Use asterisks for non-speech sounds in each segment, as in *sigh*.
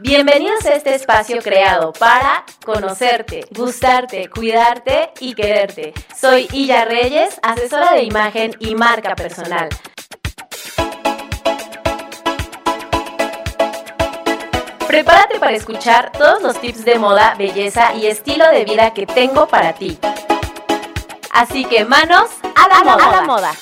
Bienvenidos a este espacio creado para conocerte, gustarte, cuidarte y quererte. Soy Illa Reyes, asesora de imagen y marca personal. Prepárate para escuchar todos los tips de moda, belleza y estilo de vida que tengo para ti. Así que manos a la, moda. A la moda.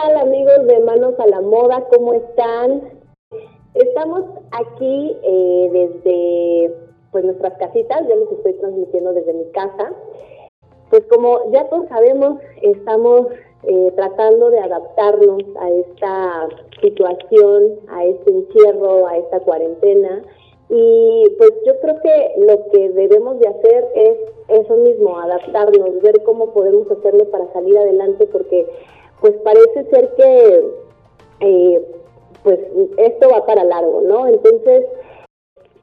Tal amigos de Manos a la Moda? ¿Cómo están? Estamos aquí eh, desde pues nuestras casitas, yo les estoy transmitiendo desde mi casa. Pues como ya todos sabemos, estamos eh, tratando de adaptarnos a esta situación, a este encierro, a esta cuarentena. Y pues yo creo que lo que debemos de hacer es eso mismo, adaptarnos, ver cómo podemos hacerle para salir adelante, porque pues parece ser que eh, pues esto va para largo, ¿no? Entonces,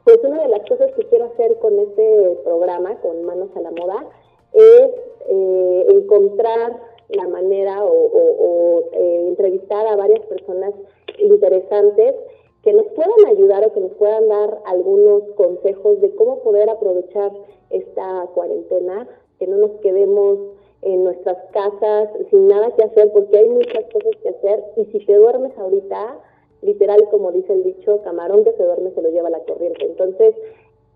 pues una de las cosas que quiero hacer con este programa, con Manos a la Moda, es eh, encontrar la manera o, eh, entrevistar a varias personas interesantes que nos puedan ayudar o que nos puedan dar algunos consejos de cómo poder aprovechar esta cuarentena, que no nos quedemos en nuestras casas sin nada que hacer, porque hay muchas cosas que hacer y si te duermes ahorita, literal, como dice el dicho, camarón que se duerme se lo lleva la corriente. Entonces,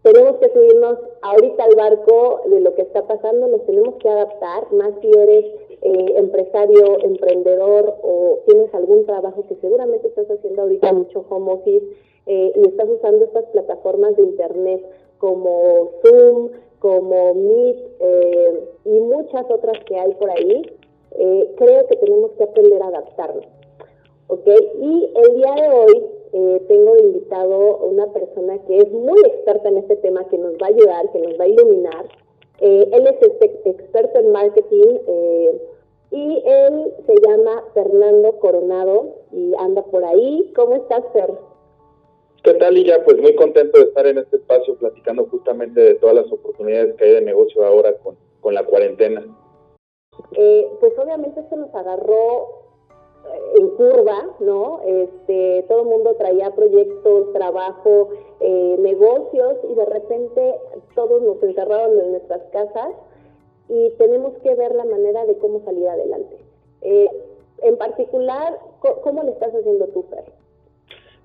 tenemos que subirnos ahorita al barco de lo que está pasando, nos tenemos que adaptar, más si eres eh, empresario, emprendedor o tienes algún trabajo que seguramente estás haciendo ahorita mucho home office eh, y estás usando estas plataformas de internet como Zoom, como Meet eh, y muchas otras que hay por ahí, creo que tenemos que aprender a adaptarnos. ¿ok? Y el día de hoy eh, tengo invitado a una persona que es muy experta en este tema, que nos va a ayudar, que nos va a iluminar. Eh, él es este experto en marketing eh, y él se llama Fernando Coronado y anda por ahí. ¿Cómo estás, Fer? ¿Qué tal, Illa? Pues muy contento de estar en este espacio platicando justamente de todas las oportunidades que hay de negocio ahora con, con la cuarentena. pues obviamente esto nos agarró en curva, ¿no? Este, todo el mundo traía proyectos, trabajo, eh, negocios y de repente todos nos encerraron en nuestras casas y tenemos que ver la manera de cómo salir adelante. Eh, en particular, ¿cómo le estás haciendo tú, Fer?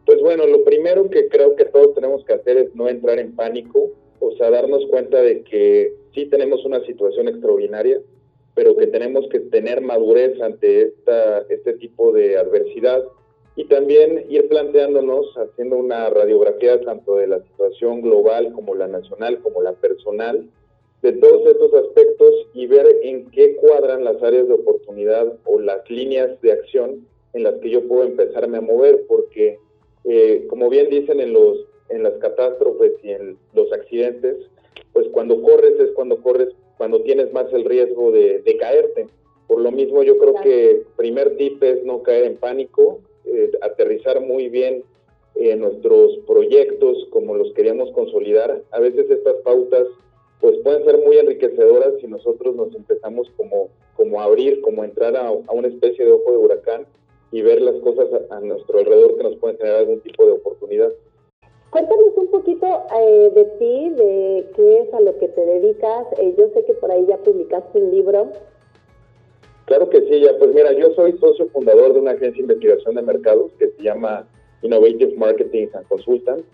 Pues bueno, lo primero que creo que todos tenemos que hacer es no entrar en pánico, o sea, darnos cuenta de que sí tenemos una situación extraordinaria, pero que tenemos que tener madurez ante esta, este tipo de adversidad y también ir planteándonos, haciendo una radiografía tanto de la situación global como la nacional, como la personal, de todos estos aspectos y ver en qué cuadran las áreas de oportunidad o las líneas de acción en las que yo puedo empezarme a mover, porque eh, como bien dicen en, los, en las catástrofes y en los accidentes, pues cuando corres es cuando corres cuando tienes más el riesgo de, caerte. Por lo mismo, yo creo que primer tip es no caer en pánico, eh, aterrizar muy bien en nuestros proyectos como los queríamos consolidar. A veces estas pautas pues pueden ser muy enriquecedoras si nosotros nos empezamos como, como a abrir, como entrar a, una especie de ojo de huracán y ver las cosas a, a nuestro alrededor que nos pueden tener algún tipo de oportunidad. Cuéntanos un poquito eh, de ti, de qué es a lo que te dedicas. Eh, yo sé que por ahí ya publicaste un libro. Claro que sí, ya. Pues mira, yo soy socio fundador de una agencia de investigación de mercados que se llama Innovative Marketing and Consultants.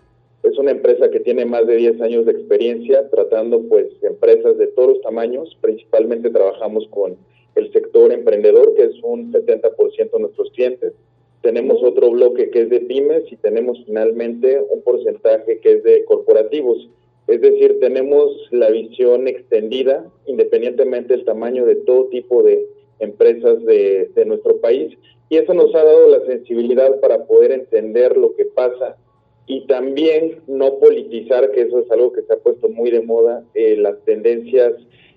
Es una empresa que tiene más de 10 años de experiencia tratando pues empresas de todos los tamaños. Principalmente trabajamos con el sector emprendedor, que es un 70% de nuestros clientes. Tenemos otro bloque que es de pymes y tenemos finalmente un porcentaje que es de corporativos. Es decir, tenemos la visión extendida independientemente del tamaño de todo tipo de empresas de, nuestro país. Y eso nos ha dado la sensibilidad para poder entender lo que pasa y también no politizar, que eso es algo que se ha puesto muy de moda, eh, las tendencias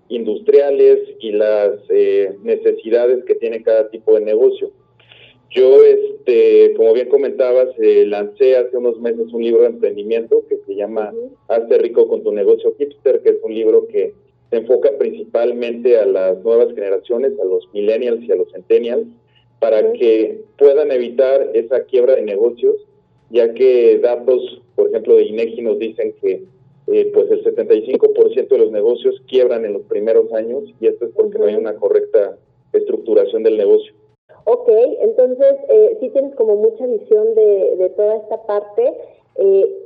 industriales y las eh, necesidades que tiene cada tipo de negocio. Yo, este, como bien comentabas, eh, lancé hace unos meses un libro de emprendimiento que se llama Hazte rico con tu negocio hipster, que es un libro que se enfoca principalmente a las nuevas generaciones, a los millennials y a los centennials, para que puedan evitar esa quiebra de negocios, ya que datos, por ejemplo, de INEGI nos dicen que eh, pues el 75% de los negocios quiebran en los primeros años y esto es porque no hay una correcta estructuración del negocio. Ok, entonces eh, sí tienes como mucha visión de, de toda esta parte. Eh,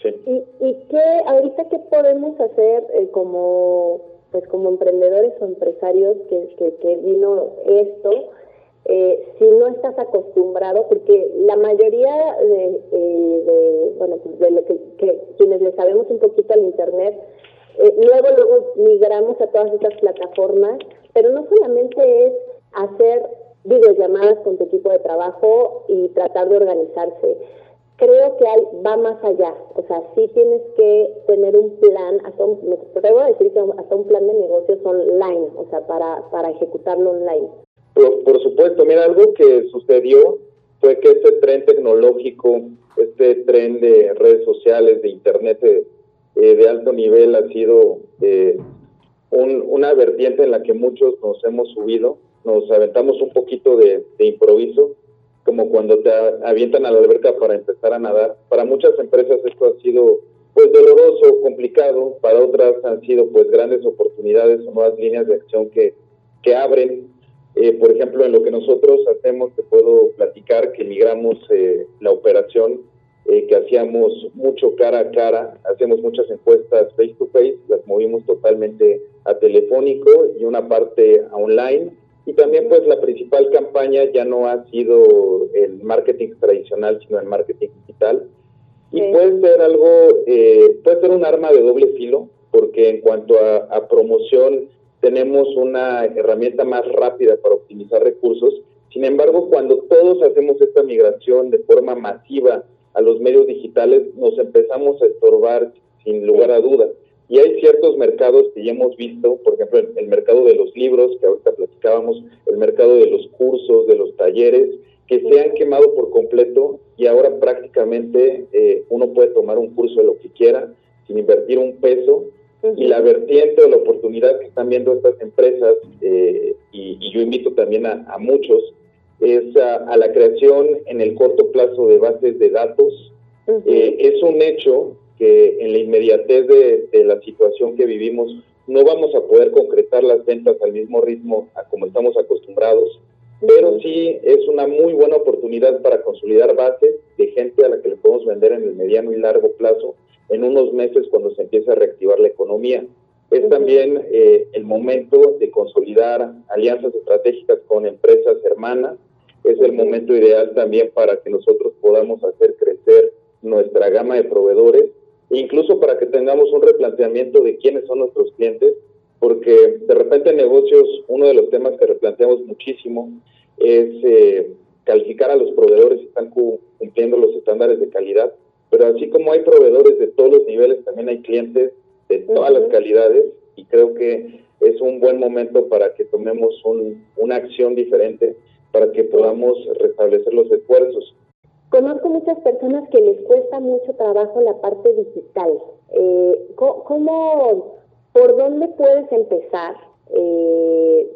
sí. ¿y, ¿Y qué, ahorita qué podemos hacer eh, como, pues como emprendedores o empresarios que, que, que vino esto? No estás acostumbrado, porque la mayoría de, eh, de bueno, pues de lo que, que, quienes le sabemos un poquito al Internet, eh, luego, luego migramos a todas estas plataformas, pero no solamente es hacer videollamadas con tu equipo de trabajo y tratar de organizarse. Creo que hay, va más allá, o sea, sí tienes que tener un plan, hasta un, me atrevo a decir que hasta un plan de negocios online, o sea, para, para ejecutarlo online. Por, supuesto, mira, algo que sucedió fue que este tren tecnológico, este tren de redes sociales, de internet de, eh, de alto nivel ha sido eh, un, una vertiente en la que muchos nos hemos subido, nos aventamos un poquito de, improviso, como cuando te avientan a la alberca para empezar a nadar. Para muchas empresas esto ha sido pues doloroso, complicado, para otras han sido pues grandes oportunidades o nuevas líneas de acción que abren eh, por ejemplo, en lo que nosotros hacemos, te puedo platicar que migramos eh, la operación, eh, que hacíamos mucho cara a cara, hacíamos muchas encuestas face to face, las movimos totalmente a telefónico y una parte a online. Y también pues la principal campaña ya no ha sido el marketing tradicional, sino el marketing digital. Y sí. puede ser algo, eh, puede ser un arma de doble filo, porque en cuanto a, a promoción tenemos una herramienta más rápida para optimizar recursos. Sin embargo, cuando todos hacemos esta migración de forma masiva a los medios digitales, nos empezamos a estorbar sin lugar a dudas. Y hay ciertos mercados que ya hemos visto, por ejemplo, el, mercado de los libros, que ahorita platicábamos, el mercado de los cursos, de los talleres, que se han quemado por completo y ahora prácticamente eh, uno puede tomar un curso de lo que quiera sin invertir un peso y la vertiente o la oportunidad que están viendo estas empresas, eh, y, y, yo invito también a, a muchos, es a, a, la creación en el corto plazo de bases de datos. Uh -huh. eh, es un hecho que en la inmediatez de, de, la situación que vivimos no vamos a poder concretar las ventas al mismo ritmo a como estamos acostumbrados, pero sí es una muy buena oportunidad para consolidar bases de gente a la que le podemos vender en el mediano y largo plazo en unos meses cuando se empiece a reactivar la economía. Es también eh, el momento de consolidar alianzas estratégicas con empresas hermanas. Es el momento ideal también para que nosotros podamos hacer crecer nuestra gama de proveedores incluso para que tengamos un replanteamiento de quiénes son nuestros clientes, porque de repente en negocios uno de los temas que replanteamos muchísimo es eh, calificar a los proveedores si están cumpliendo los estándares de calidad pero así como hay proveedores de todos los niveles, también hay clientes de todas uh -huh. las calidades y creo que es un buen momento para que tomemos un, una acción diferente para que podamos restablecer los esfuerzos. Conozco muchas personas que les cuesta mucho trabajo la parte digital. Eh, ¿Cómo, por dónde puedes empezar? Eh,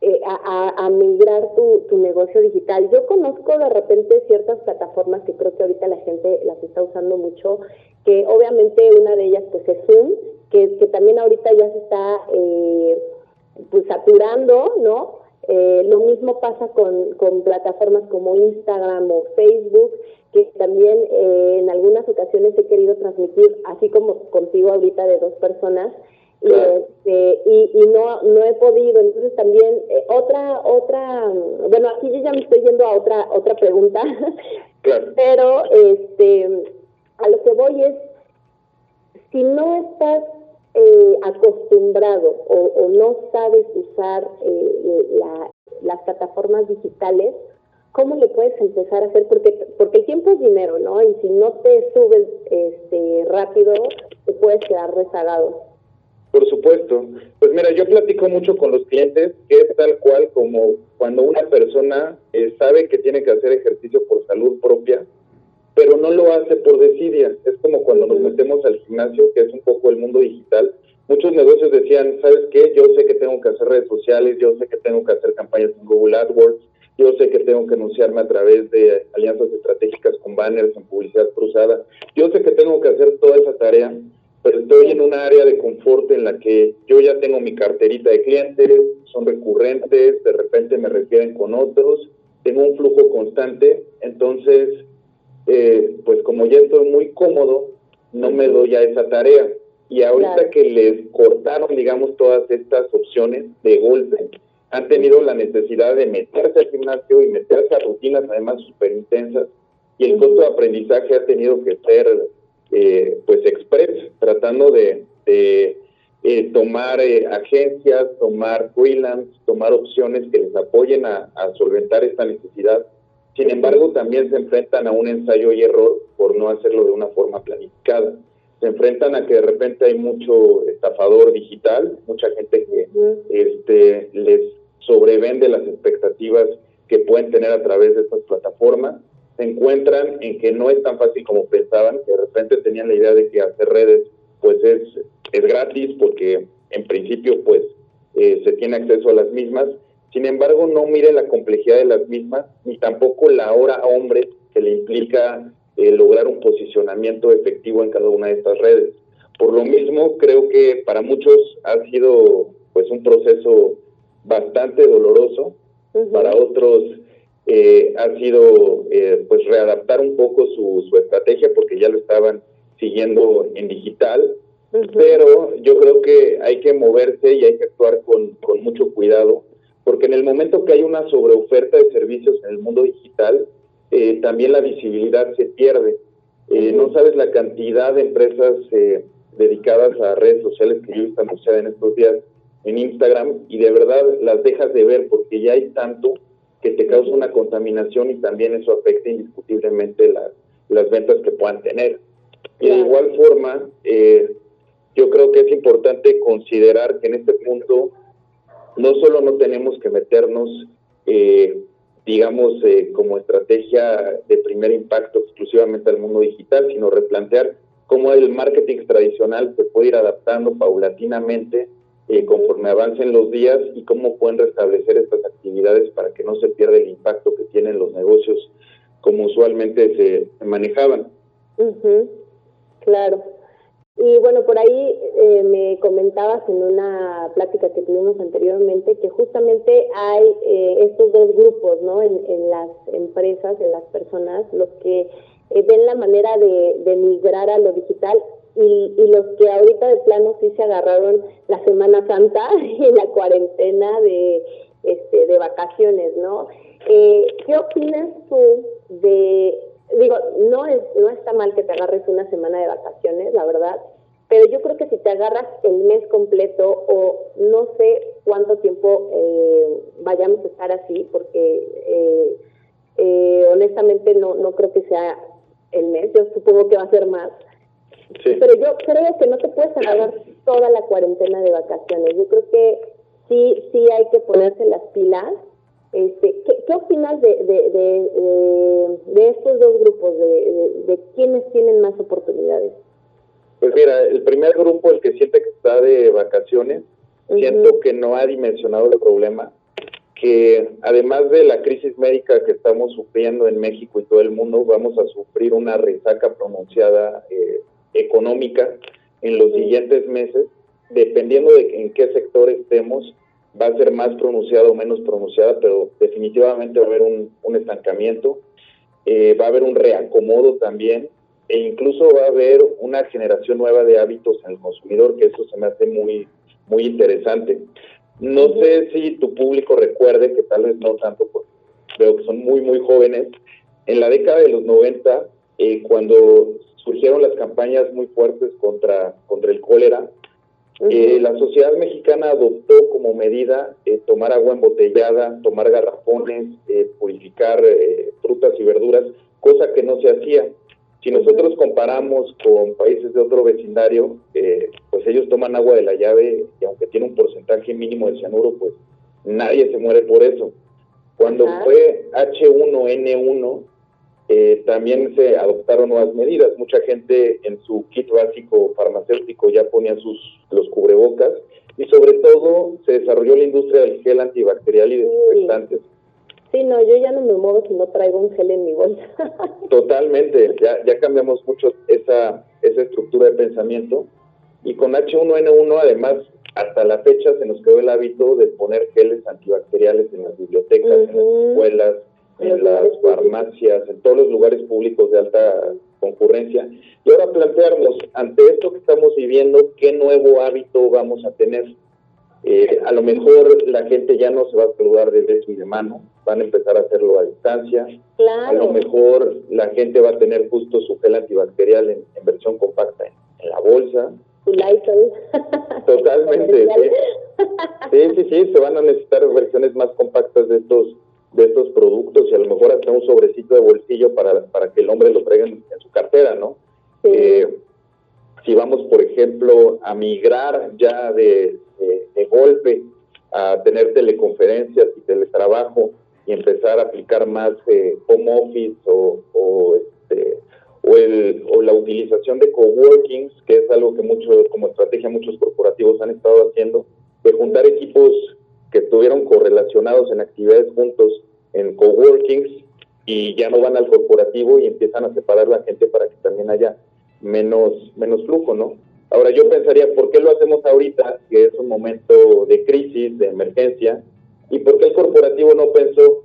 eh, a, migrar tu, negocio digital. Yo conozco de repente ciertas plataformas que creo que ahorita la gente las está usando mucho, que obviamente una de ellas pues es Zoom, que, que también ahorita ya se está eh, pues saturando, ¿no? Eh, lo mismo pasa con, con plataformas como Instagram o Facebook, que también eh, en algunas ocasiones he querido transmitir, así como contigo ahorita de dos personas, Claro. Este, y, y no no he podido. Entonces también eh, otra otra bueno aquí yo ya me estoy yendo a otra otra pregunta. *laughs* Claro. pero este a lo que voy es si no estás eh, acostumbrado o, o, no sabes usar eh, la, las plataformas digitales cómo le puedes empezar a hacer porque porque el tiempo es dinero no y si no te subes este rápido te puedes quedar rezagado Por supuesto. Pues mira, yo platico mucho con los clientes que es tal cual como cuando una persona eh, sabe que tiene que hacer ejercicio por salud propia, pero no lo hace por desidia. Es como cuando nos metemos al gimnasio, que es un poco el mundo digital. Muchos negocios decían, ¿sabes qué? Yo sé que tengo que hacer redes sociales, yo sé que tengo que hacer campañas en Google AdWords, yo sé que tengo que anunciarme a través de alianzas estratégicas con banners en publicidad cruzada, yo sé que tengo que hacer toda esa tarea, pero estoy en un área de confort en la que yo ya tengo mi carterita de clientes, son recurrentes, de repente me refieren con otros, tengo un flujo constante, entonces, eh, pues como ya estoy muy cómodo, no me doy a esa tarea. Y ahorita que les cortaron, digamos, todas estas opciones de golpe, han tenido la necesidad de meterse al gimnasio y meterse a rutinas además súper intensas, y el costo de aprendizaje ha tenido que ser eh, pues express, tratando de, eh, tomar eh, agencias, tomar freelance, tomar opciones que les apoyen a, solventar esta necesidad. Sin embargo, también se enfrentan a un ensayo y error por no hacerlo de una forma planificada. Se enfrentan a que de repente hay mucho estafador digital, mucha gente que este, les sobrevende las expectativas que pueden tener a través de estas plataformas se encuentran en que no es tan fácil como pensaban, que de repente tenían la idea de que hacer redes pues es, es gratis porque en principio pues eh, se tiene acceso a las mismas, sin embargo no mire la complejidad de las mismas ni tampoco la hora hombre que le implica eh, lograr un posicionamiento efectivo en cada una de estas redes. Por lo mismo creo que para muchos ha sido pues un proceso bastante doloroso, para otros eh, ha sido eh, pues readaptar un poco su, su estrategia porque ya lo estaban siguiendo en digital, pero yo creo que hay que moverse y hay que actuar con, con mucho cuidado, porque en el momento que hay una sobreoferta de servicios en el mundo digital, eh, también la visibilidad se pierde. Eh, no sabes la cantidad de empresas dedicadas a redes sociales que yo he visto en estos días en Instagram y de verdad las dejas de ver porque ya hay tanto que te causa una contaminación y también eso afecta indiscutiblemente las, las ventas que puedan tener. Y de igual forma, eh, yo creo que es importante considerar que en este punto no solo no tenemos que meternos, eh, digamos, eh, como estrategia de primer impacto exclusivamente al mundo digital, sino replantear cómo el marketing tradicional se puede ir adaptando paulatinamente eh, conforme avancen los días y cómo pueden restablecer estas actividades para que no se pierda el impacto que tienen los negocios como usualmente se manejaban. Claro. Y bueno, por ahí eh, me comentabas en una plática que tuvimos anteriormente que justamente hay eh, estos dos grupos, ¿no? En, en, las empresas, en las personas, los que ven la manera de, de migrar a lo digital y, y los que ahorita de plano sí se agarraron la Semana Santa *laughs* y la cuarentena de, este, de vacaciones, ¿no? Eh, ¿Qué opinas tú de, digo, no, es, no está mal que te agarres una semana de vacaciones, la verdad, pero yo creo que si te agarras el mes completo o no sé cuánto tiempo eh, vayamos a estar así, porque eh, eh, honestamente no, no creo que sea el mes, yo supongo que va a ser más, pero yo creo que no te puedes agarrar toda la cuarentena de vacaciones. Yo creo que sí, sí hay que ponerse las pilas. Este, ¿qué, ¿Qué opinas de, de, de, de, estos dos grupos, de, de, quiénes tienen más oportunidades? Pues mira, el primer grupo, el que siente que está de vacaciones, siento que no ha dimensionado el problema, que además de la crisis médica que estamos sufriendo en México y todo el mundo, vamos a sufrir una resaca pronunciada eh, económica en los siguientes meses, dependiendo de en qué sector estemos, va a ser más pronunciada o menos pronunciada, pero definitivamente va a haber un, estancamiento, eh, va a haber un reacomodo también, e incluso va a haber una generación nueva de hábitos en el consumidor, que eso se me hace muy, muy interesante. No sé si tu público recuerde, que tal vez no tanto, porque veo que son muy, muy jóvenes, en la década de los 90, eh, cuando surgieron las campañas muy fuertes contra, contra el cólera. Eh, la sociedad mexicana adoptó como medida eh, tomar agua embotellada, tomar garrafones, eh, purificar frutas y verduras, cosa que no se hacía. Si nosotros comparamos con países de otro vecindario, pues pues ellos toman agua de la llave y aunque tiene un porcentaje mínimo de cianuro, pues nadie se muere por eso. Cuando fue H1N1, eh, también se adoptaron nuevas medidas. Mucha gente en su kit básico farmacéutico ya ponía sus los cubrebocas y sobre todo se desarrolló la industria del gel antibacterial y desinfectantes. Sí, no, yo ya no me muevo si no traigo un gel en mi bolsa. *laughs* Totalmente, ya, ya cambiamos mucho esa, esa estructura de pensamiento y con H1N1 además hasta la fecha se nos quedó el hábito de poner geles antibacteriales en las bibliotecas, en las escuelas, en las farmacias, en todos los lugares públicos de alta concurrencia. Y ahora plantearnos, ante esto que estamos viviendo, ¿qué nuevo hábito vamos a tener? Eh, a lo mejor la gente ya no se va a saludar de beso y de mano, van a empezar a hacerlo a distancia. A lo mejor la gente va a tener justo su gel antibacterial en, versión compacta en la bolsa. *laughs* Totalmente, *laughs* sí. sí, sí, se van a necesitar versiones más compactas de estos de estos productos y a lo mejor hasta un sobrecito de bolsillo para, para que el hombre lo traiga en, su cartera, ¿no? Eh, si vamos, por ejemplo, a migrar ya de, de, golpe a tener teleconferencias y teletrabajo y empezar a aplicar más eh, home office o, o este, o, el, o la utilización de coworkings, que es algo que mucho, como estrategia muchos corporativos han estado haciendo, de juntar equipos que estuvieron correlacionados en actividades juntos en coworkings y ya no van al corporativo y empiezan a separar la gente para que también haya menos, menos flujo, ¿no? Ahora yo pensaría, ¿por qué lo hacemos ahorita, que es un momento de crisis, de emergencia? ¿Y por qué el corporativo no pensó,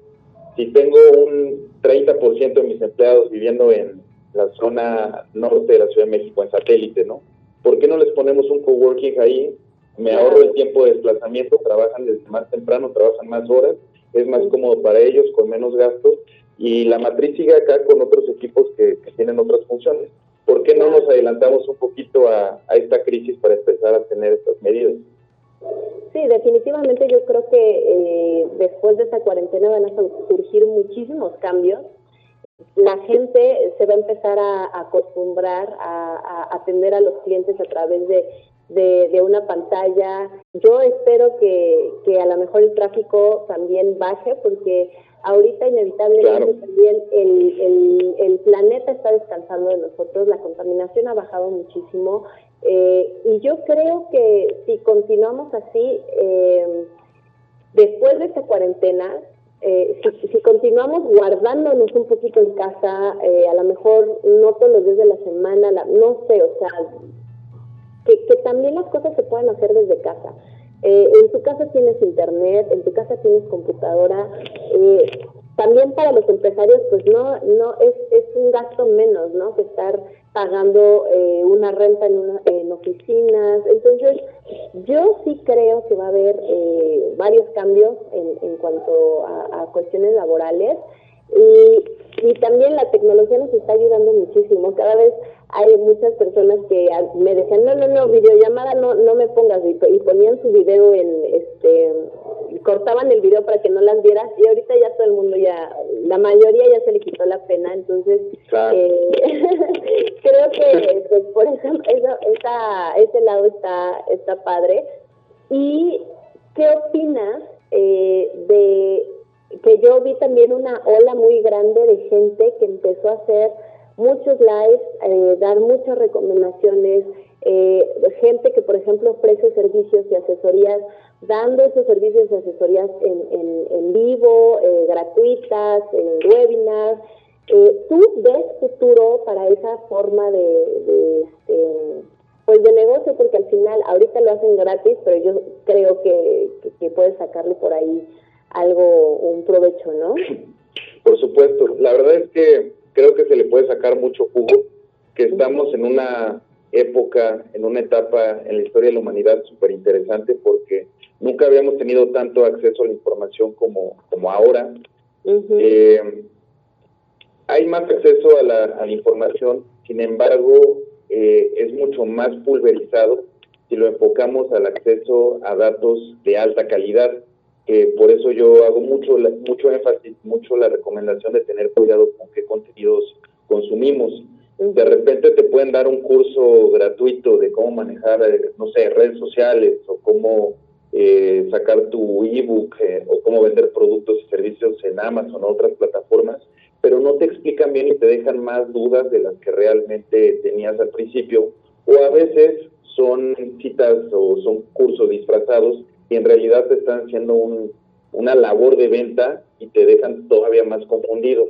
si tengo un 30% de mis empleados viviendo en la zona norte de la Ciudad de México, en satélite, ¿no? ¿Por qué no les ponemos un coworking ahí? Me ahorro el tiempo de desplazamiento, trabajan desde más temprano, trabajan más horas, es más cómodo para ellos, con menos gastos, y la matriz sigue acá con otros equipos que, tienen otras funciones. ¿Por qué no nos adelantamos un poquito a, esta crisis para empezar a tener estas medidas? Sí, definitivamente yo creo que eh, después de esta cuarentena van a surgir muchísimos cambios la gente se va a empezar a, acostumbrar a, atender a los clientes a través de, de, una pantalla. Yo espero que, que, a lo mejor el tráfico también baje porque ahorita inevitablemente también el, el, el, planeta está descansando de nosotros, la contaminación ha bajado muchísimo eh, y yo creo que si continuamos así, eh, después de esta cuarentena, eh, si, continuamos guardándonos un poquito en casa, eh, a lo mejor no todos los días de la semana, no sé, o sea, que, también las cosas se puedan hacer desde casa. Eh, en tu casa tienes internet, en tu casa tienes computadora. también para los empresarios, pues no, no es, es un gasto menos, ¿no? Que estar pagando eh, una renta en, una, en oficinas. Entonces, yo sí creo que va a haber eh, varios cambios en, en cuanto a, a, cuestiones laborales. Y, y también la tecnología nos está ayudando muchísimo. Cada vez hay muchas personas que me decían, no, no, no, videollamada no, no me pongas, y, ponían su video en, este, cortaban el video para que no las vieras, y ahorita ya todo el mundo ya, la mayoría ya se le quitó la pena, entonces eh, *laughs* creo que pues, por eso, esa, ese lado está, está padre. ¿Y qué opinas eh, de que yo vi también una ola muy grande de gente que empezó a hacer muchos lives, eh, dar muchas recomendaciones, eh, gente que, por ejemplo, ofrece servicios y asesorías, dando esos servicios y asesorías en, en, en vivo, eh, gratuitas, en webinars. ¿Tú ves futuro para esa forma de, de, este, pues de negocio? Porque al final, ahorita lo hacen gratis, pero yo creo que, que puedes sacarle por ahí algo, un provecho, ¿no? Por supuesto. La verdad es que creo que se le puede sacar mucho jugo, que estamos en una época, en una etapa en la historia de la humanidad súper interesante porque nunca habíamos tenido tanto acceso a la información como, como ahora. Eh, hay más acceso a la, a la información, sin embargo, eh, es mucho más pulverizado si lo enfocamos al acceso a datos de alta calidad que por eso yo hago mucho, mucho énfasis, mucho la recomendación de tener cuidado con qué contenidos consumimos. De repente te pueden dar un curso gratuito de cómo manejar, eh, no sé, redes sociales o cómo eh, sacar tu ebook eh, o cómo vender productos y servicios en Amazon o otras plataformas, pero no te explican bien y te dejan más dudas de las que realmente tenías al principio. O a veces son citas o son cursos disfrazados y en realidad te están haciendo un, una labor de venta y te dejan todavía más confundido.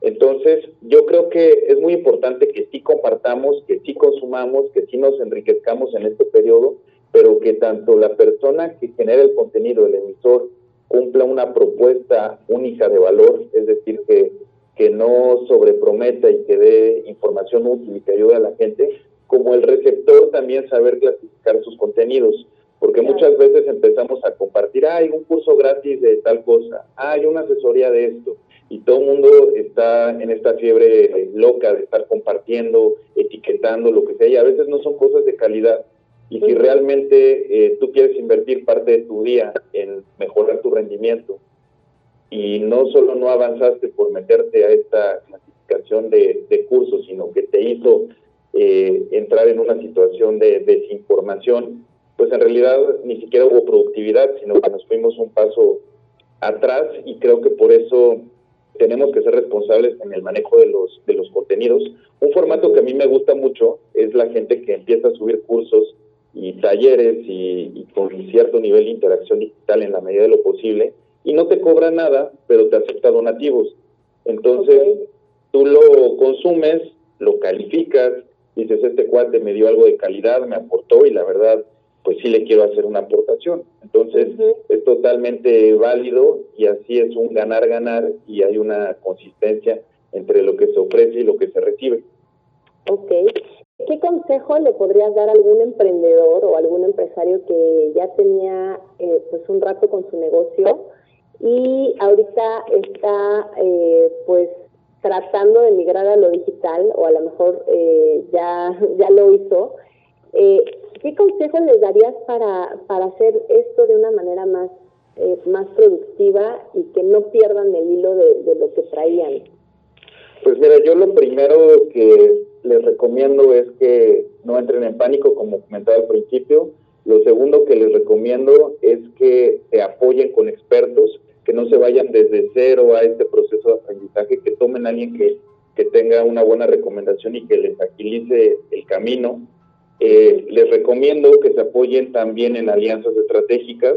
Entonces, yo creo que es muy importante que sí compartamos, que sí consumamos, que sí nos enriquezcamos en este periodo, pero que tanto la persona que genera el contenido, el emisor, cumpla una propuesta única de valor, es decir, que, que no sobreprometa y que dé información útil y que ayude a la gente, como el receptor también saber clasificar sus contenidos, porque muchas veces empezamos a compartir, hay un curso gratis de tal cosa, hay una asesoría de esto, y todo el mundo está en esta fiebre loca de estar compartiendo, etiquetando, lo que sea, y a veces no son cosas de calidad. Y si realmente eh, tú quieres invertir parte de tu día en mejorar tu rendimiento y no solo no avanzaste por meterte a esta clasificación de, cursos, sino que te hizo eh, entrar en una situación de desinformación, pues en realidad ni siquiera hubo productividad, sino que nos fuimos un paso atrás y creo que por eso tenemos que ser responsables en el manejo de los, de los contenidos. Un formato que a mí me gusta mucho es la gente que empieza a subir cursos y talleres y, con cierto nivel de interacción digital en la medida de lo posible y no te cobra nada, pero te acepta donativos. Entonces, tú lo consumes, lo calificas, dices, este cuate me dio algo de calidad, me aportó y la verdad, pues sí le quiero hacer una aportación. Entonces, es totalmente válido y así es un ganar-ganar y hay una consistencia entre lo que se ofrece y lo que se recibe. Ok. ¿Qué consejo le podrías dar a algún emprendedor o algún empresario que ya tenía eh, pues un rato con su negocio y ahorita está eh, pues tratando de migrar a lo digital o a lo mejor eh, ya, ya lo hizo? ¿Qué consejo les darías para, para hacer esto de una manera más, más productiva y que no pierdan el hilo de, de lo que traían? Pues mira, yo lo primero que les recomiendo es que no entren en pánico, como comentaba al principio. Lo segundo que les recomiendo es que se apoyen con expertos, que no se vayan desde cero a este proceso de aprendizaje, que tomen a alguien que, que tenga una buena recomendación y que les agilice el camino. Eh, les recomiendo que se apoyen también en alianzas estratégicas,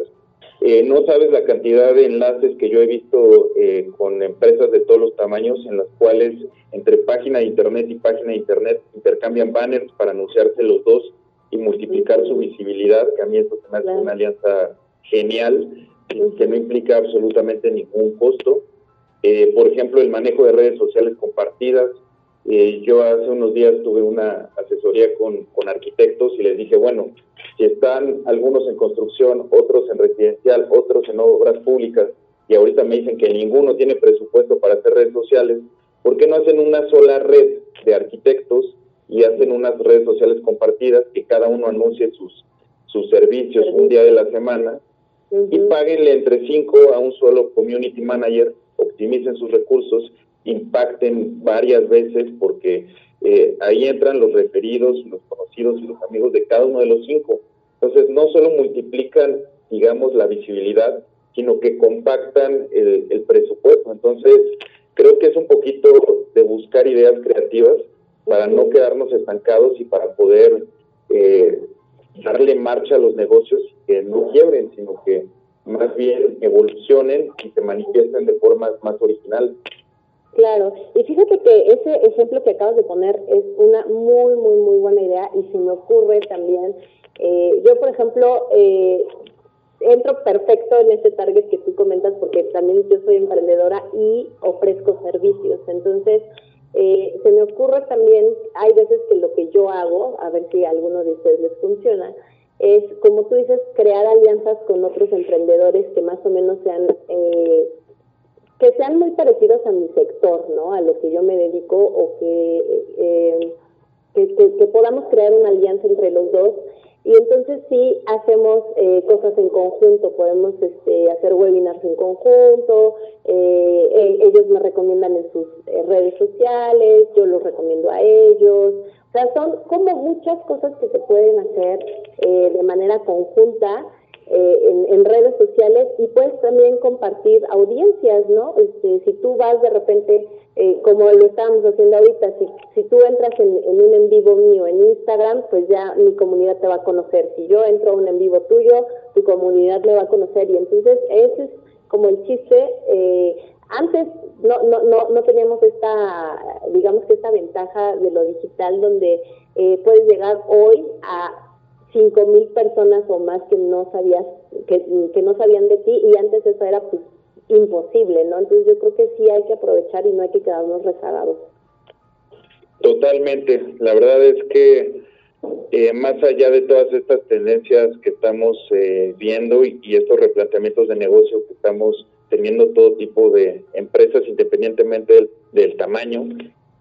eh, no sabes la cantidad de enlaces que yo he visto eh, con empresas de todos los tamaños en las cuales entre página de internet y página de internet intercambian banners para anunciarse los dos y multiplicar su visibilidad, que a mí esto se me hace una alianza genial, que no implica absolutamente ningún costo. Eh, por ejemplo, el manejo de redes sociales compartidas, eh, yo hace unos días tuve una asesoría con, con, arquitectos y les dije, bueno, si están algunos en construcción, otros en residencial, otros en obras públicas, y ahorita me dicen que ninguno tiene presupuesto para hacer redes sociales, ¿por qué no hacen una sola red de arquitectos y hacen unas redes sociales compartidas que cada uno anuncie sus, sus servicios un día de la semana y paguenle entre cinco a un solo community manager, optimicen sus recursos impacten varias veces porque eh, ahí entran los referidos, los conocidos y los amigos de cada uno de los cinco. Entonces no solo multiplican, digamos, la visibilidad, sino que compactan el, presupuesto. Entonces creo que es un poquito de buscar ideas creativas para no quedarnos estancados y para poder eh, darle marcha a los negocios que no quiebren, sino que más bien evolucionen y se manifiesten de formas más originales. Claro, y fíjate que ese ejemplo que acabas de poner es una muy, muy, muy buena idea y se me ocurre también, eh, yo por ejemplo, eh, entro perfecto en ese target que tú comentas porque también yo soy emprendedora y ofrezco servicios, entonces eh, se me ocurre también, hay veces que lo que yo hago, a ver si a alguno de ustedes les funciona, es, como tú dices, crear alianzas con otros emprendedores que más o menos sean... Eh, que sean muy parecidos a mi sector, ¿no? A lo que yo me dedico o que, eh, que, podamos crear una alianza entre los dos Y entonces sí hacemos eh, cosas en conjunto, podemos este, hacer webinars en conjunto, eh, e, ellos me recomiendan en sus eh, redes sociales, yo los recomiendo a ellos. O sea, son como muchas cosas que se pueden hacer de manera conjunta en, en, redes sociales y puedes también compartir audiencias, ¿no? Este, si tú vas de repente eh, como lo estábamos haciendo ahorita, si, si tú entras en, un en vivo mío en Instagram, pues ya mi comunidad te va a conocer. Si yo entro a un en vivo tuyo, tu comunidad me va a conocer. Y entonces ese es como el chiste. Eh, antes no, no, no, no teníamos esta, digamos que esta ventaja de lo digital donde eh, puedes llegar hoy a cinco mil personas o más que no sabías, que, no sabían de ti y antes eso era pues imposible, ¿no? Entonces yo creo que sí hay que aprovechar y no hay que quedarnos rezagados. Totalmente. La verdad es que eh, más allá de todas estas tendencias que estamos eh, viendo y, estos replanteamientos de negocio que estamos teniendo todo tipo de empresas independientemente del, tamaño,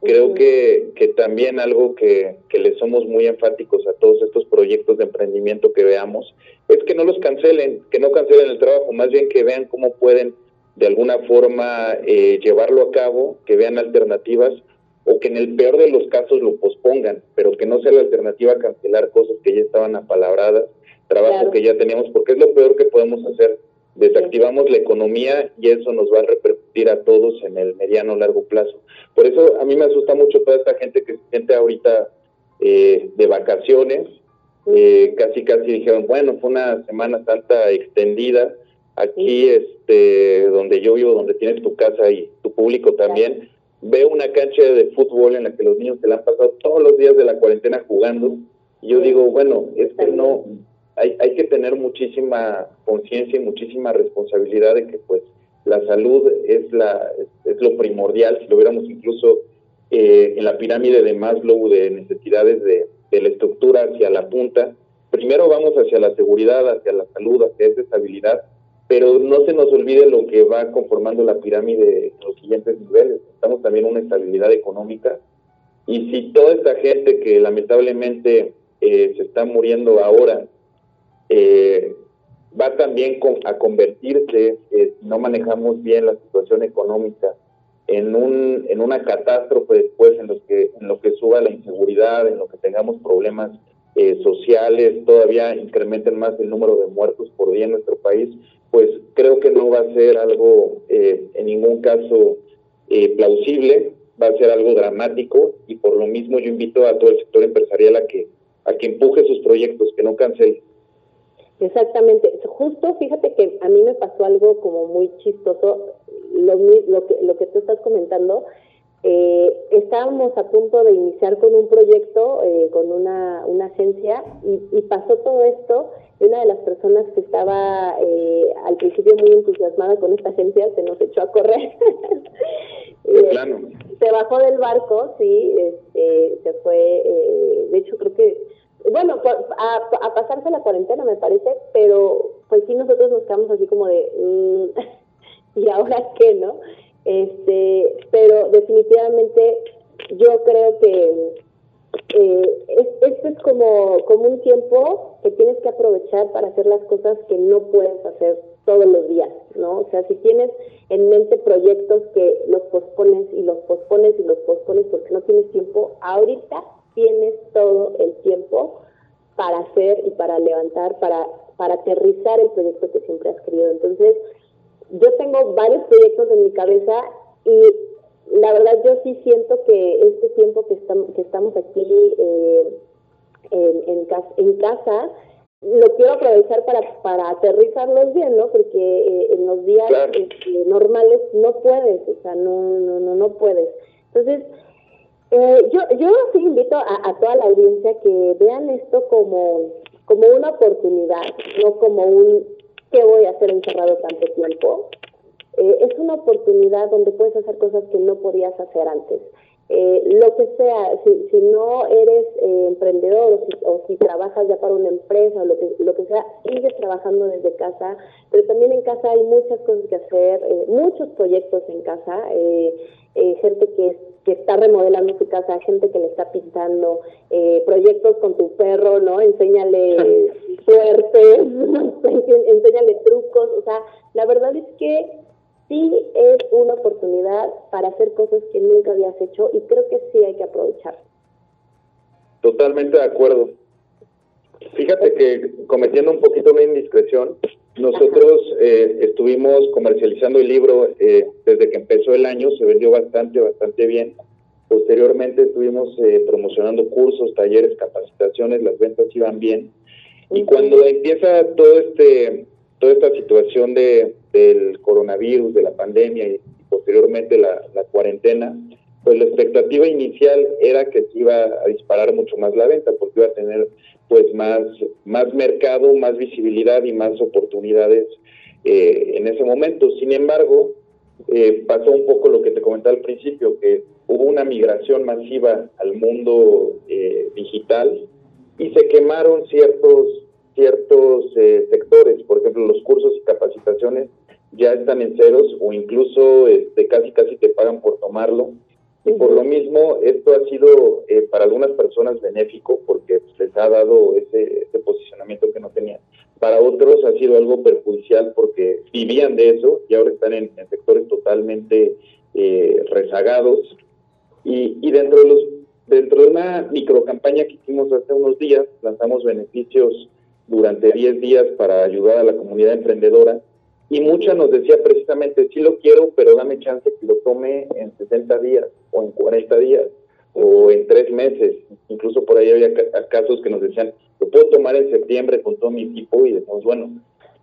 creo que, que también algo que, que le somos muy enfáticos a todos estos proyectos de emprendimiento que veamos es que no los cancelen, que no cancelen el trabajo, más bien que vean cómo pueden de alguna forma eh, llevarlo a cabo, que vean alternativas o que en el peor de los casos lo pospongan, pero que no sea la alternativa cancelar cosas que ya estaban apalabradas, trabajo que ya teníamos, porque es lo peor que podemos hacer. Desactivamos la economía y eso nos va a repercutir a todos en el mediano largo plazo. Por eso a mí me asusta mucho toda esta gente que se siente ahorita eh, de vacaciones, eh, casi casi dijeron, bueno, fue una Semana Santa extendida, Aquí, este, donde yo vivo, donde tienes tu casa y tu público también, veo una cancha de fútbol en la que los niños se la han pasado todos los días de la cuarentena jugando. Y yo digo, bueno, es que no, hay, hay que tener muchísima conciencia y muchísima responsabilidad de que pues la salud es, la, es, lo primordial, si lo viéramos incluso eh, en la pirámide de Maslow de necesidades de, de la estructura hacia la punta, primero vamos hacia la seguridad, hacia la salud, hacia esa estabilidad, pero no se nos olvide lo que va conformando la pirámide en los siguientes niveles. Estamos también una estabilidad económica y si toda esta gente que lamentablemente eh, se está muriendo ahora eh, va también a convertirse, eh, si no manejamos bien la situación económica, en, un, en una catástrofe después en, los que, en lo que suba la inseguridad, en lo que tengamos problemas sociales, todavía incrementen más el número de muertos por día en nuestro país, pues creo que no va a ser algo eh, en ningún caso eh, plausible, va a ser algo dramático y por lo mismo yo invito a todo el sector empresarial a que a que empuje sus proyectos, que no cancele. Exactamente, justo fíjate que a mí me pasó algo como muy chistoso, lo, lo, que, lo que tú estás comentando, eh, estábamos a punto de iniciar con un proyecto, eh, con una, una agencia, y, pasó todo esto. Y una de las personas que estaba eh, al principio muy entusiasmada con esta agencia se nos echó a correr. *laughs* se bajó del barco, sí, este, se fue, de hecho creo que, bueno, a, a, pasarse la cuarentena me parece, pero pues sí nosotros nos quedamos así como de, mm, *laughs* ¿y ahora qué, no? Este, pero definitivamente yo creo que eh, esto es como, como un tiempo que tienes que aprovechar para hacer las cosas que no puedes hacer todos los días, ¿no? O sea, si tienes en mente proyectos que los pospones y los pospones y los pospones porque no tienes tiempo, ahorita tienes todo el tiempo para hacer y para levantar, para, para aterrizar el proyecto que siempre has querido. Entonces, yo tengo varios proyectos en mi cabeza y la verdad yo sí siento que este tiempo que, estamos, que estamos aquí eh, en, en, en, casa, lo quiero aprovechar para, para aterrizarlos bien, ¿no? Porque eh, en los días este, normales no puedes, o sea, no, no, no, no puedes. Entonces, eh, yo, yo sí invito a, a toda la audiencia que vean esto como, como una oportunidad, no como un ¿qué voy a hacer encerrado tanto tiempo? Eh, es una oportunidad donde puedes hacer cosas que no podías hacer antes. Eh, lo que sea, si, si no eres eh, emprendedor o si, trabajas ya para una empresa o lo que, lo que sea, sigues trabajando desde casa, pero también en casa hay muchas cosas que hacer, eh, muchos proyectos en casa, gente que, que está remodelando su casa, gente que le está pintando, proyectos con tu perro, ¿no? Enséñale *laughs* suerte, *laughs* enséñale trucos, o sea, la verdad es que sí es una oportunidad para hacer cosas que nunca habías hecho y creo que sí hay que aprovechar. Totalmente de acuerdo. Fíjate que cometiendo un poquito una indiscreción, nosotros eh, estuvimos comercializando el libro eh, desde que empezó el año, se vendió bastante, bastante bien. Posteriormente estuvimos eh, promocionando cursos, talleres, capacitaciones, las ventas iban bien. Y cuando empieza todo este, toda esta situación de, del coronavirus, de la pandemia y, posteriormente la, cuarentena, pues la expectativa inicial era que se iba a disparar mucho más la venta porque iba a tener pues más, más mercado, más visibilidad y más oportunidades eh, en ese momento. Sin embargo, eh, pasó un poco lo que te comentaba al principio, que hubo una migración masiva al mundo eh, digital y se quemaron ciertos ciertos sectores, por ejemplo los cursos y capacitaciones ya están en ceros o incluso este, casi casi te pagan por tomarlo. Y por lo mismo, esto ha sido eh, para algunas personas benéfico porque les ha dado ese, posicionamiento que no tenían. Para otros ha sido algo perjudicial porque vivían de eso y ahora están en, sectores totalmente eh, rezagados. Y, y dentro, de los, dentro de una microcampaña que hicimos hace unos días, lanzamos beneficios durante 10 días para ayudar a la comunidad emprendedora y mucha nos decía precisamente, sí lo quiero, pero dame chance que lo tome en 60 días o en 40 días o en tres meses. Incluso por ahí había casos que nos decían, lo puedo tomar en septiembre con todo mi equipo y decimos, bueno,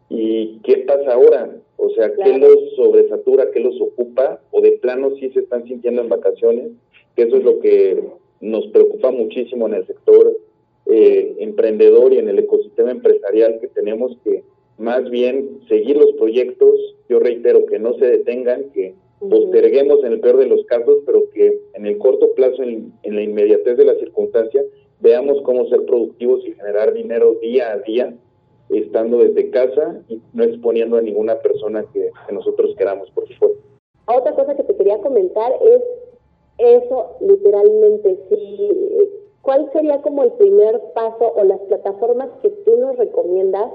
¿y qué pasa ahora? O sea, ¿qué los sobresatura, qué los ocupa? O de plano sí se están sintiendo en vacaciones, que eso es lo que nos preocupa muchísimo en el sector eh, emprendedor y en el ecosistema empresarial que tenemos que más bien seguir los proyectos, yo reitero que no se detengan, que posterguemos en el peor de los casos, pero que en el corto plazo, en, la inmediatez de la circunstancia, veamos cómo ser productivos y generar dinero día a día, estando desde casa y no exponiendo a ninguna persona que, que nosotros queramos, por supuesto. Otra cosa que te quería comentar es eso, literalmente, si, ¿cuál sería como el primer paso o las plataformas que tú nos recomiendas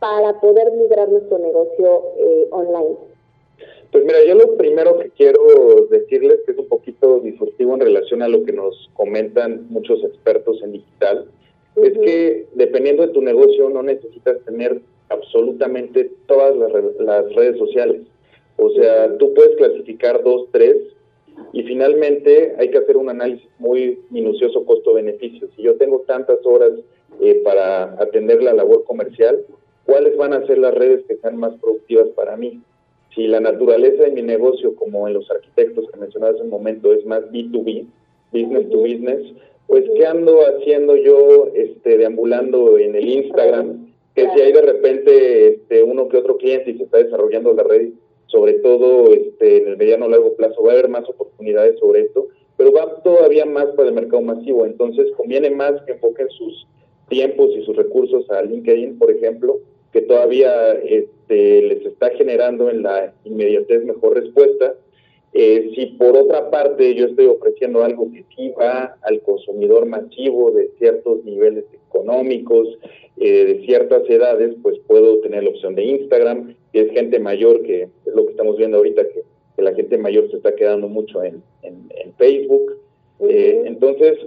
para poder migrar nuestro negocio eh, online? Pues mira, yo lo primero que quiero decirles, que es un poquito disruptivo en relación a lo que nos comentan muchos expertos en digital, es que dependiendo de tu negocio no necesitas tener absolutamente todas las, redes sociales. O sea, tú puedes clasificar dos, tres, y finalmente hay que hacer un análisis muy minucioso costo-beneficio. Si yo tengo tantas horas eh, para atender la labor comercial, cuáles van a ser las redes que sean más productivas para mí. Si la naturaleza de mi negocio, como en los arquitectos que mencionaba hace un momento, es más B2B, business to business, pues ¿qué ando haciendo yo este, deambulando en el Instagram? Que si hay de repente este, uno que otro cliente y se está desarrollando la red, sobre todo este, en el mediano o largo plazo, va a haber más oportunidades sobre esto, pero va todavía más para el mercado masivo, entonces conviene más que enfoquen sus tiempos y sus recursos a LinkedIn, por ejemplo, que todavía este, les está generando en la inmediatez mejor respuesta. Eh, si por otra parte yo estoy ofreciendo algo que sí va al consumidor masivo de ciertos niveles económicos, eh, de ciertas edades, pues puedo tener la opción de Instagram. Si es gente mayor, que es lo que estamos viendo ahorita, que, la gente mayor se está quedando mucho en, Facebook. Eh, entonces,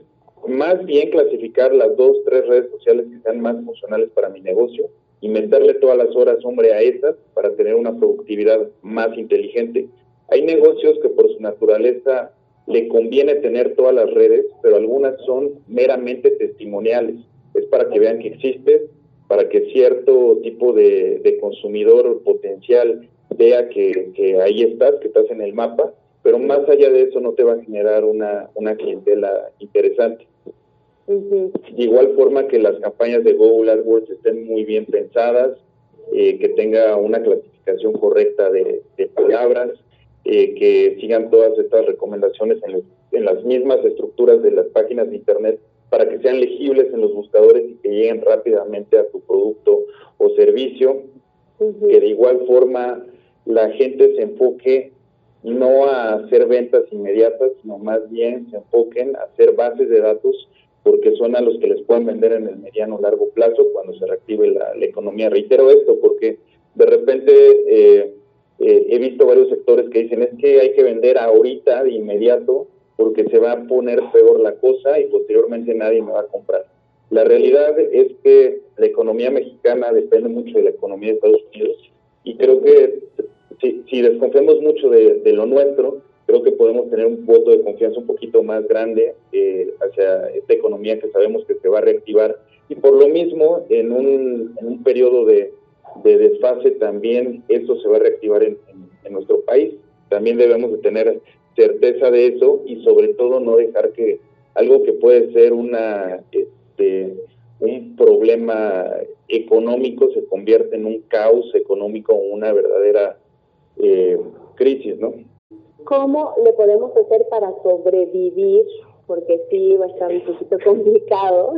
más bien clasificar las dos, tres redes sociales que sean más funcionales para mi negocio y meterle todas las horas, hombre, a esas para tener una productividad más inteligente. Hay negocios que por su naturaleza le conviene tener todas las redes, pero algunas son meramente testimoniales. Es para que vean que existe, para que cierto tipo de, consumidor potencial vea que, que, ahí estás, que estás en el mapa, pero más allá de eso no te va a generar una, una clientela interesante. De igual forma que las campañas de Google AdWords estén muy bien pensadas, eh, que tenga una clasificación correcta de, palabras, eh, que sigan todas estas recomendaciones en en las mismas estructuras de las páginas de Internet para que sean legibles en los buscadores y que lleguen rápidamente a tu producto o servicio, que de igual forma la gente se enfoque no a hacer ventas inmediatas, sino más bien se enfoquen a hacer bases de datos porque son a los que les pueden vender en el mediano o largo plazo cuando se reactive la, economía. Reitero esto porque de repente eh, eh, he visto varios sectores que dicen es que hay que vender ahorita de inmediato porque se va a poner peor la cosa y posteriormente nadie me va a comprar. La realidad es que la economía mexicana depende mucho de la economía de Estados Unidos y creo que si, si desconfiamos mucho de, lo nuestro, creo que podemos tener un voto de confianza un poquito más grande eh, hacia esta economía que sabemos que se va a reactivar. Y por lo mismo, en un, en un periodo de, de desfase también eso se va a reactivar en, en, nuestro país. También debemos de tener certeza de eso y sobre todo no dejar que algo que puede ser una este, un problema económico se convierta en un caos económico o una verdadera eh, crisis, ¿no? ¿Cómo le podemos hacer para sobrevivir? Porque sí va a estar un poquito *laughs* complicado.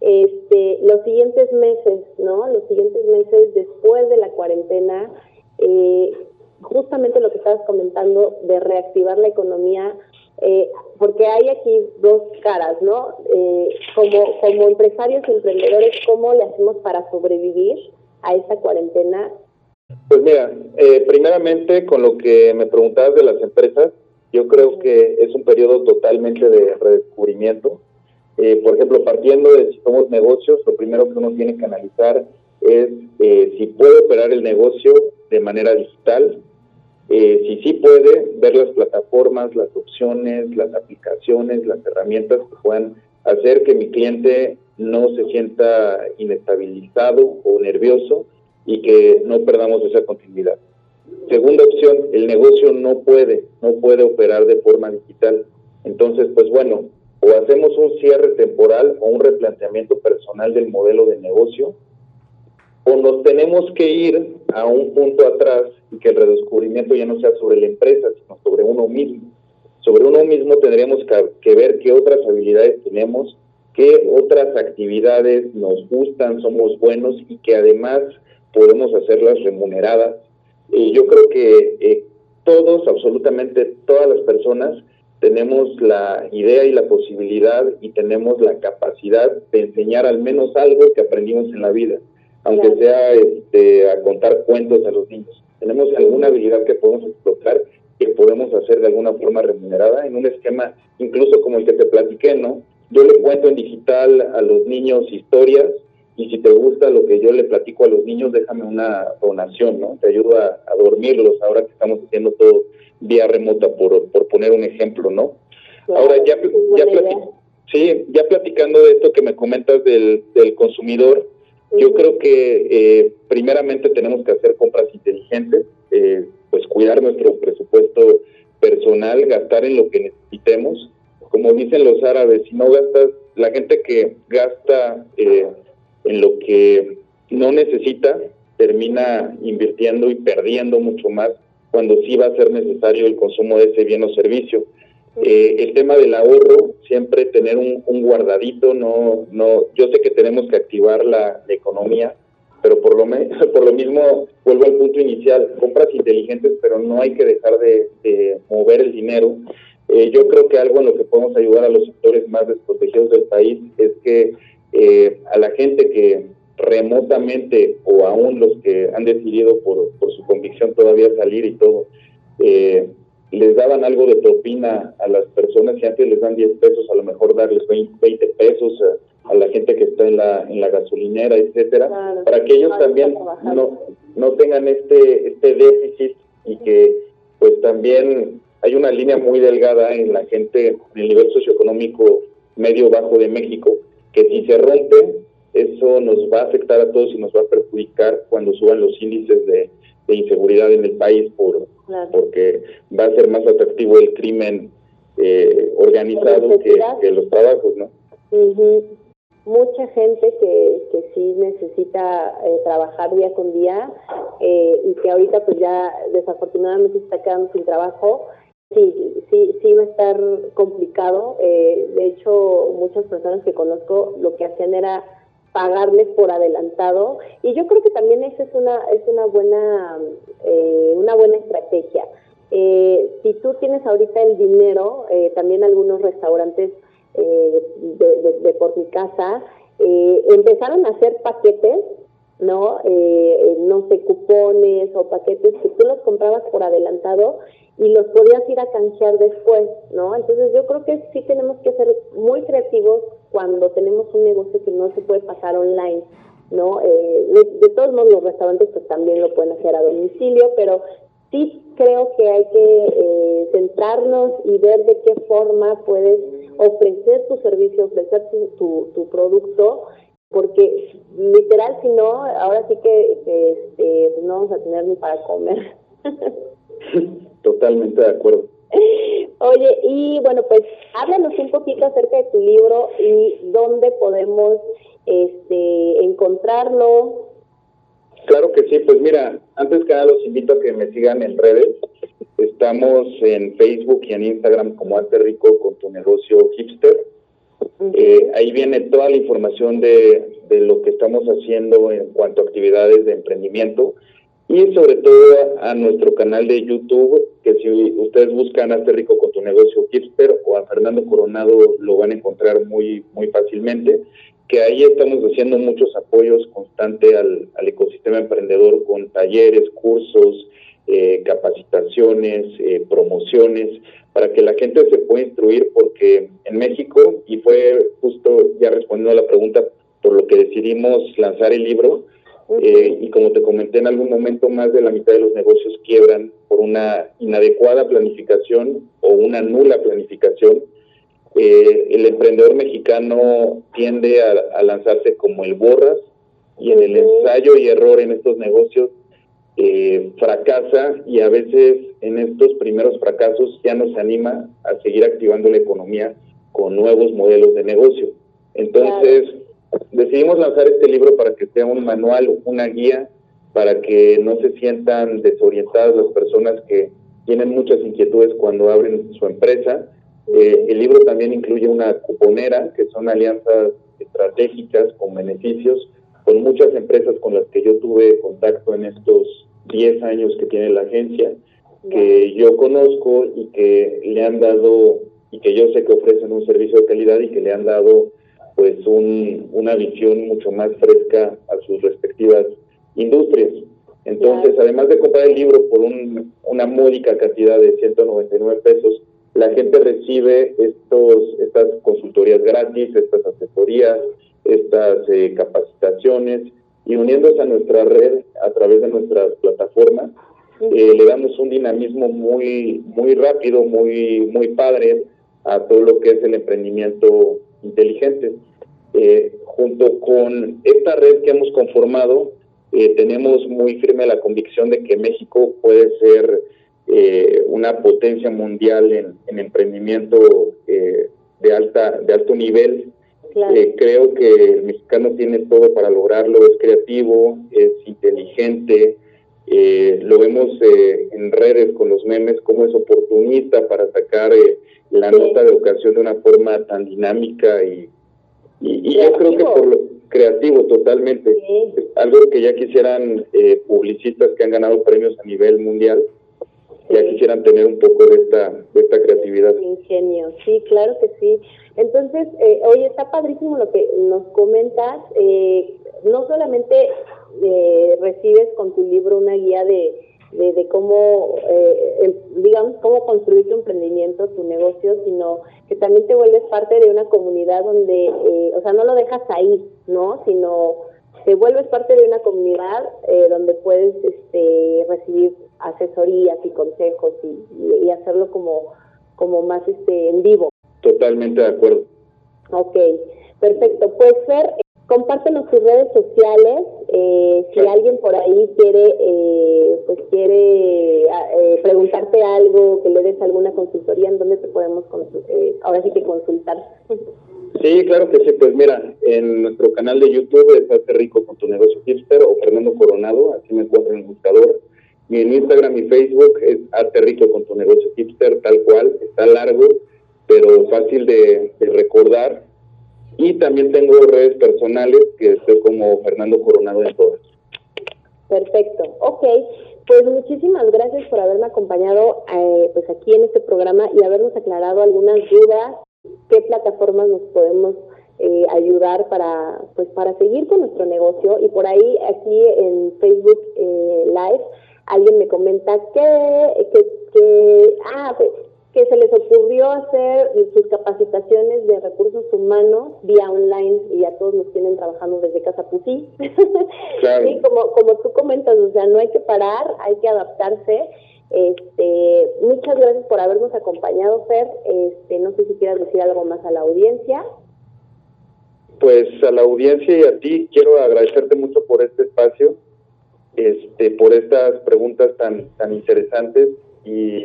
Este, los siguientes meses, ¿no? Los siguientes meses después de la cuarentena, eh, justamente lo que estabas comentando de reactivar la economía, eh, porque hay aquí dos caras, ¿no? Eh, como, como empresarios y emprendedores, ¿cómo le hacemos para sobrevivir a esta cuarentena pues mira, eh, primeramente con lo que me preguntabas de las empresas, yo creo que es un periodo totalmente de redescubrimiento. Eh, por ejemplo, partiendo de si somos negocios, lo primero que uno tiene que analizar es eh, si puede operar el negocio de manera digital, si sí puede, ver las plataformas, las opciones, las aplicaciones, las herramientas que puedan hacer que mi cliente no se sienta inestabilizado o nervioso y que no perdamos esa continuidad. Segunda opción, el negocio no puede, no puede operar de forma digital. Entonces, pues bueno, o hacemos un cierre temporal o un replanteamiento personal del modelo de negocio, o nos tenemos que ir a un punto atrás y que el redescubrimiento ya no sea sobre la empresa, sino sobre uno mismo. Sobre uno mismo tendríamos que ver qué otras habilidades tenemos, qué otras actividades nos gustan, somos buenos y que además podemos hacerlas remuneradas. Y yo creo que eh, todos, absolutamente todas las personas, tenemos la idea y la posibilidad y tenemos la capacidad de enseñar al menos algo que aprendimos en la vida, aunque sea este, a contar cuentos a los niños. Tenemos alguna habilidad que podemos explotar, que podemos hacer de alguna forma remunerada en un esquema incluso como el que te platiqué, ¿no? Yo le cuento en digital a los niños historias y si te gusta lo que yo le platico a los niños, déjame una donación, ¿no? Te ayudo a, dormirlos ahora que estamos haciendo todo vía remota, por, por poner un ejemplo, ¿no? ahora, ya, ya, sí, ya platicando de esto que me comentas del, del consumidor, yo creo que eh, primeramente tenemos que hacer compras inteligentes, eh, pues cuidar nuestro presupuesto personal, gastar en lo que necesitemos. Como dicen los árabes, si no gastas, la gente que gasta... Eh, en lo que no necesita, termina invirtiendo y perdiendo mucho más cuando sí va a ser necesario el consumo de ese bien o servicio. Eh, el tema del ahorro, siempre tener un, guardadito, no, no, yo sé que tenemos que activar la, economía, pero por lo, *laughs* por lo mismo vuelvo al punto inicial, compras inteligentes, pero no hay que dejar de, mover el dinero. Eh, yo creo que algo en lo que podemos ayudar a los sectores más desprotegidos del país es que eh, a la gente que remotamente o aún los que han decidido por, por su convicción todavía salir y todo, eh, les daban algo de propina a las personas y antes les dan 10 pesos, a lo mejor darles 20, pesos a, la gente que está en la, en la gasolinera, etcétera, para que ellos también no, no tengan este, este déficit y que pues también hay una línea muy delgada en la gente, en el nivel socioeconómico medio bajo de México, que si se rompe, eso nos va a afectar a todos y nos va a perjudicar cuando suban los índices de, inseguridad en el país, por, porque va a ser más atractivo el crimen eh, organizado que, los trabajos, ¿no? Mucha gente que, que sí necesita eh, trabajar día con día eh, y que ahorita pues ya desafortunadamente está quedando sin trabajo, sí, sí, sí me estar complicado. Eh, de hecho, muchas personas que conozco lo que hacían era pagarles por adelantado y yo creo que también esa es una es una buena eh, una buena estrategia. Eh, si tú tienes ahorita el dinero, también algunos restaurantes de, de, por mi casa empezaron a hacer paquetes ¿no? Eh, no sé, cupones o paquetes que tú los comprabas por adelantado y los podías ir a canjear después, ¿no? Entonces yo creo que sí tenemos que ser muy creativos cuando tenemos un negocio que no se puede pasar online, ¿no? Eh, de, todos modos los restaurantes pues también lo pueden hacer a domicilio, pero sí creo que hay que eh, centrarnos y ver de qué forma puedes ofrecer tu servicio, ofrecer tu, tu, tu producto porque literal si no, ahora sí que este, no vamos a tener ni para comer. *laughs* Totalmente de acuerdo. Oye, y bueno, pues háblanos un poquito acerca de tu libro y dónde podemos este, encontrarlo. Claro que sí, pues mira, antes que nada los invito a que me sigan en redes. Estamos en Facebook y en Instagram como Arte Rico con tu negocio hipster. Eh, ahí viene toda la información de, lo que estamos haciendo en cuanto a actividades de emprendimiento y sobre todo a nuestro canal de YouTube, que si ustedes buscan Hazte Rico con tu negocio Hipster o a Fernando Coronado lo van a encontrar muy, muy fácilmente, que ahí estamos haciendo muchos apoyos constantes al, al ecosistema emprendedor con talleres, cursos, eh, capacitaciones, eh, promociones, para que la gente se pueda instruir, porque en México, y fue justo ya respondiendo a la pregunta por lo que decidimos lanzar el libro, eh, y como te comenté en algún momento, más de la mitad de los negocios quiebran por una inadecuada planificación o una nula planificación. el emprendedor mexicano tiende a, a, lanzarse como el borras y en el ensayo y error en estos negocios eh, fracasa y a veces en estos primeros fracasos ya no se anima a seguir activando la economía con nuevos modelos de negocio. Entonces, decidimos lanzar este libro para que sea un manual, una guía, para que no se sientan desorientadas las personas que tienen muchas inquietudes cuando abren su empresa. Eh, el libro también incluye una cuponera, que son alianzas estratégicas con beneficios con muchas empresas con las que yo tuve contacto en estos 10 años que tiene la agencia, que yo conozco y que le han dado, y que yo sé que ofrecen un servicio de calidad y que le han dado pues un, una visión mucho más fresca a sus respectivas industrias. Entonces, además de comprar el libro por un, una módica cantidad de 199 pesos, la gente recibe estos, estas consultorías gratis, estas asesorías, estas eh, capacitaciones y uniéndose a nuestra red a través de nuestras plataformas, eh, le damos un dinamismo muy, muy rápido, muy, muy padre a todo lo que es el emprendimiento inteligente. Eh, junto con esta red que hemos conformado, eh, tenemos muy firme la convicción de que México puede ser una potencia mundial en, en emprendimiento de alta de alto nivel eh, creo que el mexicano tiene todo para lograrlo, es creativo, es inteligente, eh, lo vemos eh, en redes con los memes como es oportunista para sacar la nota de ocasión de una forma tan dinámica y, y, yo creo que por lo creativo totalmente, algo que ya quisieran publicistas que han ganado premios a nivel mundial, ya quisieran tener un poco de esta, de esta creatividad. Ingenio, sí, claro que sí. Entonces, eh, oye, está padrísimo lo que nos comentas. Eh, no solamente eh, recibes con tu libro una guía de, de, cómo, eh, digamos, cómo construir tu emprendimiento, tu negocio, sino que también te vuelves parte de una comunidad donde, eh, o sea, no lo dejas ahí, ¿no? Sino te vuelves parte de una comunidad eh, donde puedes este, recibir asesorías y consejos y, y, hacerlo como, como más este, en vivo. Totalmente de acuerdo. Ok, perfecto. Pues Fer, compártenos tus redes sociales. Eh, si alguien por ahí quiere, eh, pues quiere ah, eh, preguntarte algo, que le des alguna consultoría, ¿en dónde te podemos eh, ahora sí que consultar? Sí, claro que sí. Pues mira, en nuestro canal de YouTube es Hace Rico con tu negocio hipster o Fernando Coronado, así me encuentro en el buscador. en Instagram y Facebook es Aterrico con tu negocio hipster, tal cual, está largo, pero fácil de, recordar. Y también tengo redes personales que estoy como Fernando Coronado en todas. Perfecto, ok. Pues muchísimas gracias por haberme acompañado eh, pues aquí en este programa y habernos aclarado algunas dudas, qué plataformas nos podemos eh, ayudar para pues para seguir con nuestro negocio y por ahí aquí en Facebook eh, Live alguien me comenta que, que, que, ah, que se les ocurrió hacer sus capacitaciones de recursos humanos vía online y ya todos nos tienen trabajando desde casa pues *laughs* sí. como, como tú comentas, o sea, no hay que parar, hay que adaptarse. Este, muchas gracias por habernos acompañado, Fer. Este, no sé si quieras decir algo más a la audiencia. Pues a la audiencia y a ti quiero agradecerte mucho por este espacio este, por estas preguntas tan, tan interesantes y,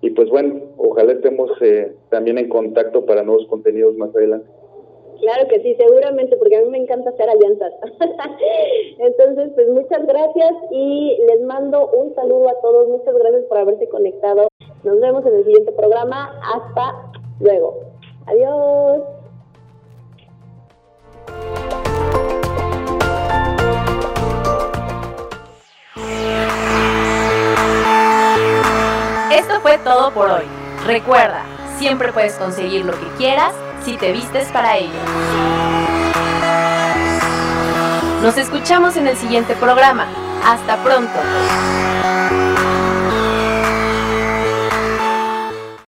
y pues bueno, ojalá estemos eh, también en contacto para nuevos contenidos más adelante. Claro que sí, seguramente, porque a mí me encanta hacer alianzas. *laughs* Entonces, pues muchas gracias y les mando un saludo a todos. Muchas gracias por haberse conectado. Nos vemos en el siguiente programa. Hasta luego. Adiós. Esto fue todo por hoy. Recuerda, siempre puedes conseguir lo que quieras si te vistes para ello. Nos escuchamos en el siguiente programa. Hasta pronto.